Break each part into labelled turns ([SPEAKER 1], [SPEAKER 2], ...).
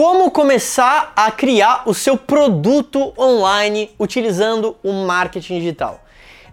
[SPEAKER 1] Como começar a criar o seu produto online utilizando o marketing digital?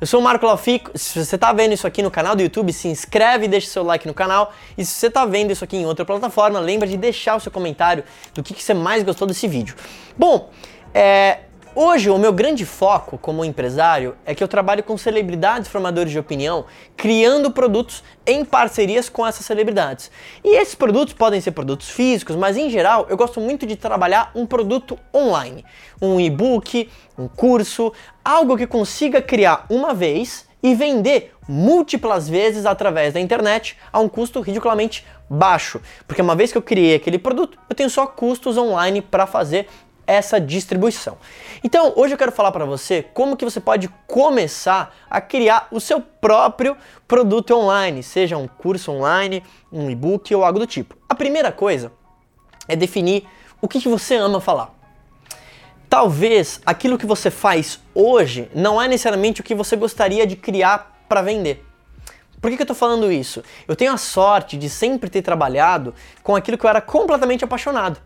[SPEAKER 1] Eu sou o Marco Lafico. Se você está vendo isso aqui no canal do YouTube, se inscreve e deixa seu like no canal. E se você está vendo isso aqui em outra plataforma, lembra de deixar o seu comentário do que, que você mais gostou desse vídeo. Bom, é, Hoje, o meu grande foco como empresário é que eu trabalho com celebridades formadores de opinião, criando produtos em parcerias com essas celebridades. E esses produtos podem ser produtos físicos, mas em geral eu gosto muito de trabalhar um produto online, um e-book, um curso, algo que consiga criar uma vez e vender múltiplas vezes através da internet a um custo ridiculamente baixo. Porque uma vez que eu criei aquele produto, eu tenho só custos online para fazer essa distribuição. Então, hoje eu quero falar para você como que você pode começar a criar o seu próprio produto online, seja um curso online, um e-book ou algo do tipo. A primeira coisa é definir o que, que você ama falar. Talvez aquilo que você faz hoje não é necessariamente o que você gostaria de criar para vender. Por que, que eu estou falando isso? Eu tenho a sorte de sempre ter trabalhado com aquilo que eu era completamente apaixonado.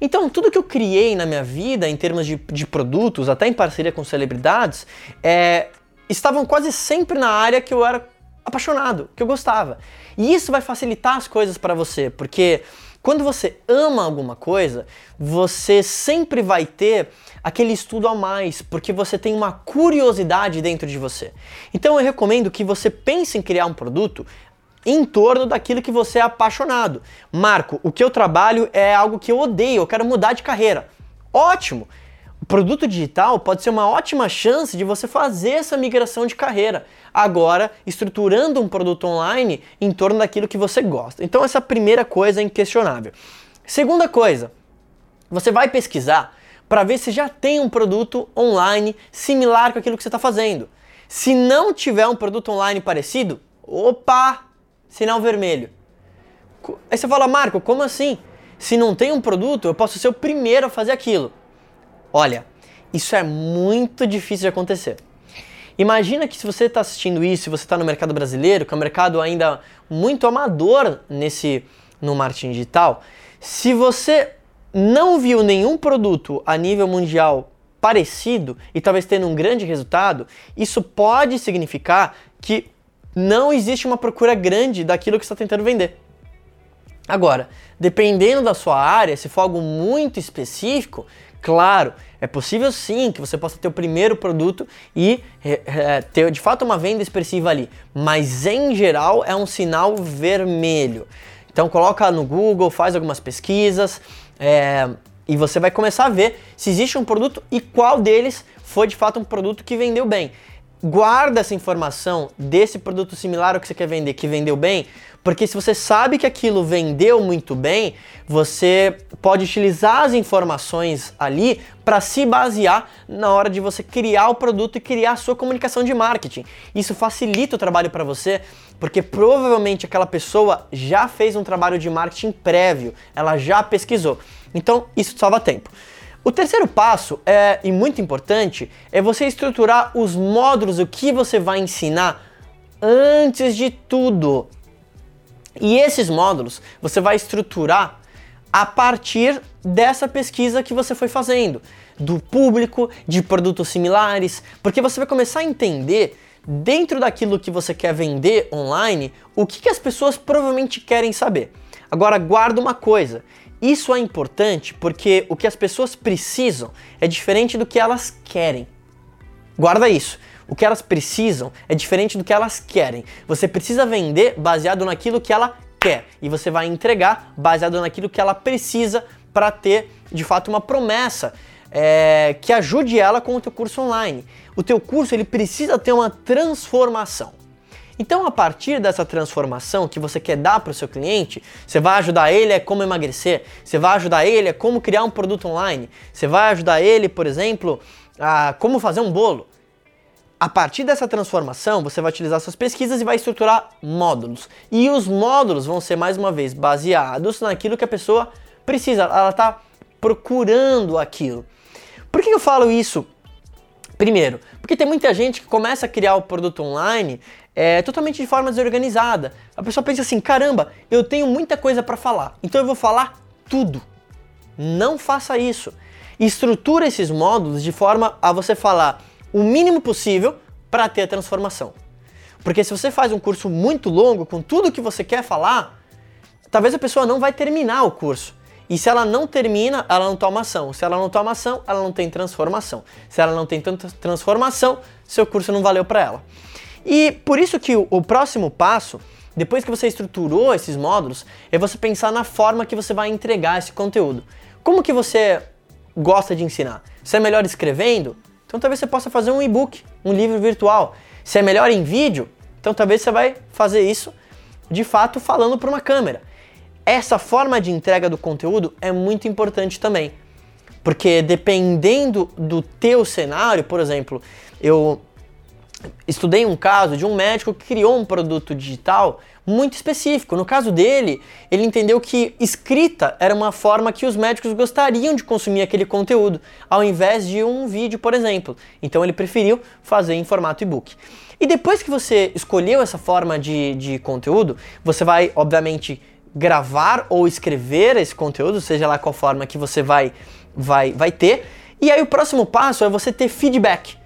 [SPEAKER 1] Então, tudo que eu criei na minha vida, em termos de, de produtos, até em parceria com celebridades, é, estavam quase sempre na área que eu era apaixonado, que eu gostava. E isso vai facilitar as coisas para você, porque quando você ama alguma coisa, você sempre vai ter aquele estudo a mais, porque você tem uma curiosidade dentro de você. Então eu recomendo que você pense em criar um produto em torno daquilo que você é apaixonado. Marco, o que eu trabalho é algo que eu odeio, eu quero mudar de carreira. Ótimo! O produto digital pode ser uma ótima chance de você fazer essa migração de carreira. Agora, estruturando um produto online em torno daquilo que você gosta. Então, essa é primeira coisa inquestionável. Segunda coisa, você vai pesquisar para ver se já tem um produto online similar com aquilo que você está fazendo. Se não tiver um produto online parecido, opa, sinal vermelho. Aí você fala, Marco, como assim? Se não tem um produto, eu posso ser o primeiro a fazer aquilo. Olha, isso é muito difícil de acontecer. Imagina que se você está assistindo isso, você está no mercado brasileiro, que é um mercado ainda muito amador nesse no marketing digital, se você não viu nenhum produto a nível mundial parecido e talvez tendo um grande resultado, isso pode significar que não existe uma procura grande daquilo que está tentando vender. Agora, dependendo da sua área, se for algo muito específico, claro, é possível sim que você possa ter o primeiro produto e é, ter de fato uma venda expressiva ali, mas em geral é um sinal vermelho. Então coloca no Google, faz algumas pesquisas é, e você vai começar a ver se existe um produto e qual deles foi de fato um produto que vendeu bem guarda essa informação desse produto similar ao que você quer vender, que vendeu bem, porque se você sabe que aquilo vendeu muito bem, você pode utilizar as informações ali para se basear na hora de você criar o produto e criar a sua comunicação de marketing. Isso facilita o trabalho para você, porque provavelmente aquela pessoa já fez um trabalho de marketing prévio, ela já pesquisou. Então, isso salva tempo. O terceiro passo, é, e muito importante, é você estruturar os módulos, o que você vai ensinar antes de tudo. E esses módulos você vai estruturar a partir dessa pesquisa que você foi fazendo, do público, de produtos similares, porque você vai começar a entender dentro daquilo que você quer vender online, o que, que as pessoas provavelmente querem saber. Agora guarda uma coisa, isso é importante porque o que as pessoas precisam é diferente do que elas querem. Guarda isso. O que elas precisam é diferente do que elas querem. Você precisa vender baseado naquilo que ela quer e você vai entregar baseado naquilo que ela precisa para ter de fato uma promessa é, que ajude ela com o teu curso online. O teu curso ele precisa ter uma transformação. Então, a partir dessa transformação que você quer dar para o seu cliente, você vai ajudar ele a como emagrecer, você vai ajudar ele a como criar um produto online, você vai ajudar ele, por exemplo, a como fazer um bolo. A partir dessa transformação, você vai utilizar suas pesquisas e vai estruturar módulos. E os módulos vão ser, mais uma vez, baseados naquilo que a pessoa precisa, ela está procurando aquilo. Por que eu falo isso? Primeiro, porque tem muita gente que começa a criar o produto online é, totalmente de forma desorganizada. A pessoa pensa assim: caramba, eu tenho muita coisa para falar, então eu vou falar tudo. Não faça isso. Estrutura esses módulos de forma a você falar o mínimo possível para ter a transformação. Porque se você faz um curso muito longo com tudo que você quer falar, talvez a pessoa não vai terminar o curso. E se ela não termina, ela não toma ação. Se ela não toma ação, ela não tem transformação. Se ela não tem tanta transformação, seu curso não valeu para ela. E por isso que o, próximo passo, depois que você estruturou esses módulos, é você pensar na forma que você vai entregar esse conteúdo. Como que você gosta de ensinar? Se é melhor escrevendo? Então talvez você possa fazer um e-book, um livro virtual. Se é melhor em vídeo? Então talvez você vai fazer isso de fato falando para uma câmera essa forma de entrega do conteúdo é muito importante também. Porque dependendo do teu cenário, por exemplo, eu estudei um caso de um médico que criou um produto digital muito específico. No caso dele, ele entendeu que escrita era uma forma que os médicos gostariam de consumir aquele conteúdo, ao invés de um vídeo, por exemplo. Então ele preferiu fazer em formato e-book. E depois que você escolheu essa forma de, de conteúdo, você vai, obviamente, gravar ou escrever esse conteúdo, seja lá qual forma que você vai, vai, vai ter. E aí o próximo passo é você ter feedback.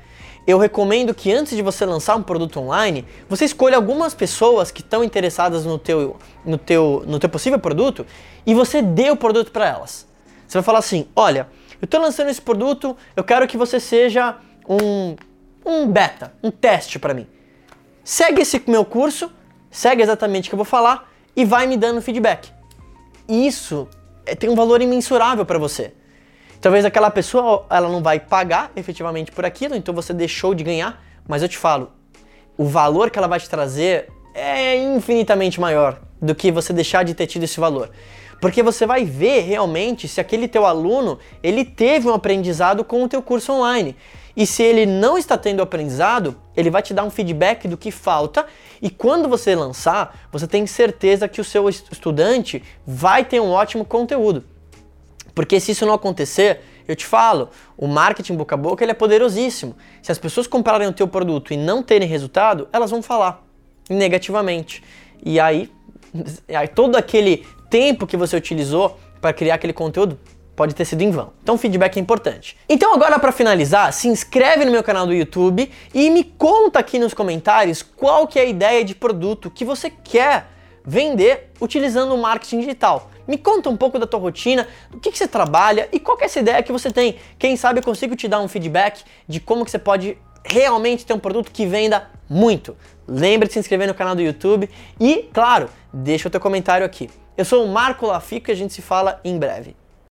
[SPEAKER 1] Eu recomendo que antes de você lançar um produto online, você escolha algumas pessoas que estão interessadas no teu, no, teu, no teu possível produto e você dê o produto para elas. Você vai falar assim: olha, eu estou lançando esse produto, eu quero que você seja um, um beta, um teste para mim. Segue esse meu curso, segue exatamente o que eu vou falar e vai me dando feedback. Isso é, tem um valor imensurável para você. Talvez aquela pessoa ela não vai pagar efetivamente por aquilo, então você deixou de ganhar, mas eu te falo, o valor que ela vai te trazer é infinitamente maior do que você deixar de ter tido esse valor. Porque você vai ver realmente se aquele teu aluno, ele teve um aprendizado com o teu curso online. E se ele não está tendo aprendizado, ele vai te dar um feedback do que falta. E quando você lançar, você tem certeza que o seu estudante vai ter um ótimo conteúdo. Porque se isso não acontecer, eu te falo, o marketing boca a boca ele é poderosíssimo. Se as pessoas comprarem o teu produto e não terem resultado, elas vão falar negativamente. E aí, aí todo aquele tempo que você utilizou para criar aquele conteúdo pode ter sido em vão. Então, feedback é importante. Então, agora para finalizar, se inscreve no meu canal do YouTube e me conta aqui nos comentários qual que é a ideia de produto que você quer vender utilizando o marketing digital. Me conta um pouco da tua rotina, do que, que você trabalha e qual é essa ideia que você tem. Quem sabe eu consigo te dar um feedback de como que você pode realmente ter um produto que venda muito. Lembre de se inscrever no canal do YouTube e, claro, deixa o teu comentário aqui. Eu sou o Marco Lafico e a gente se fala em breve.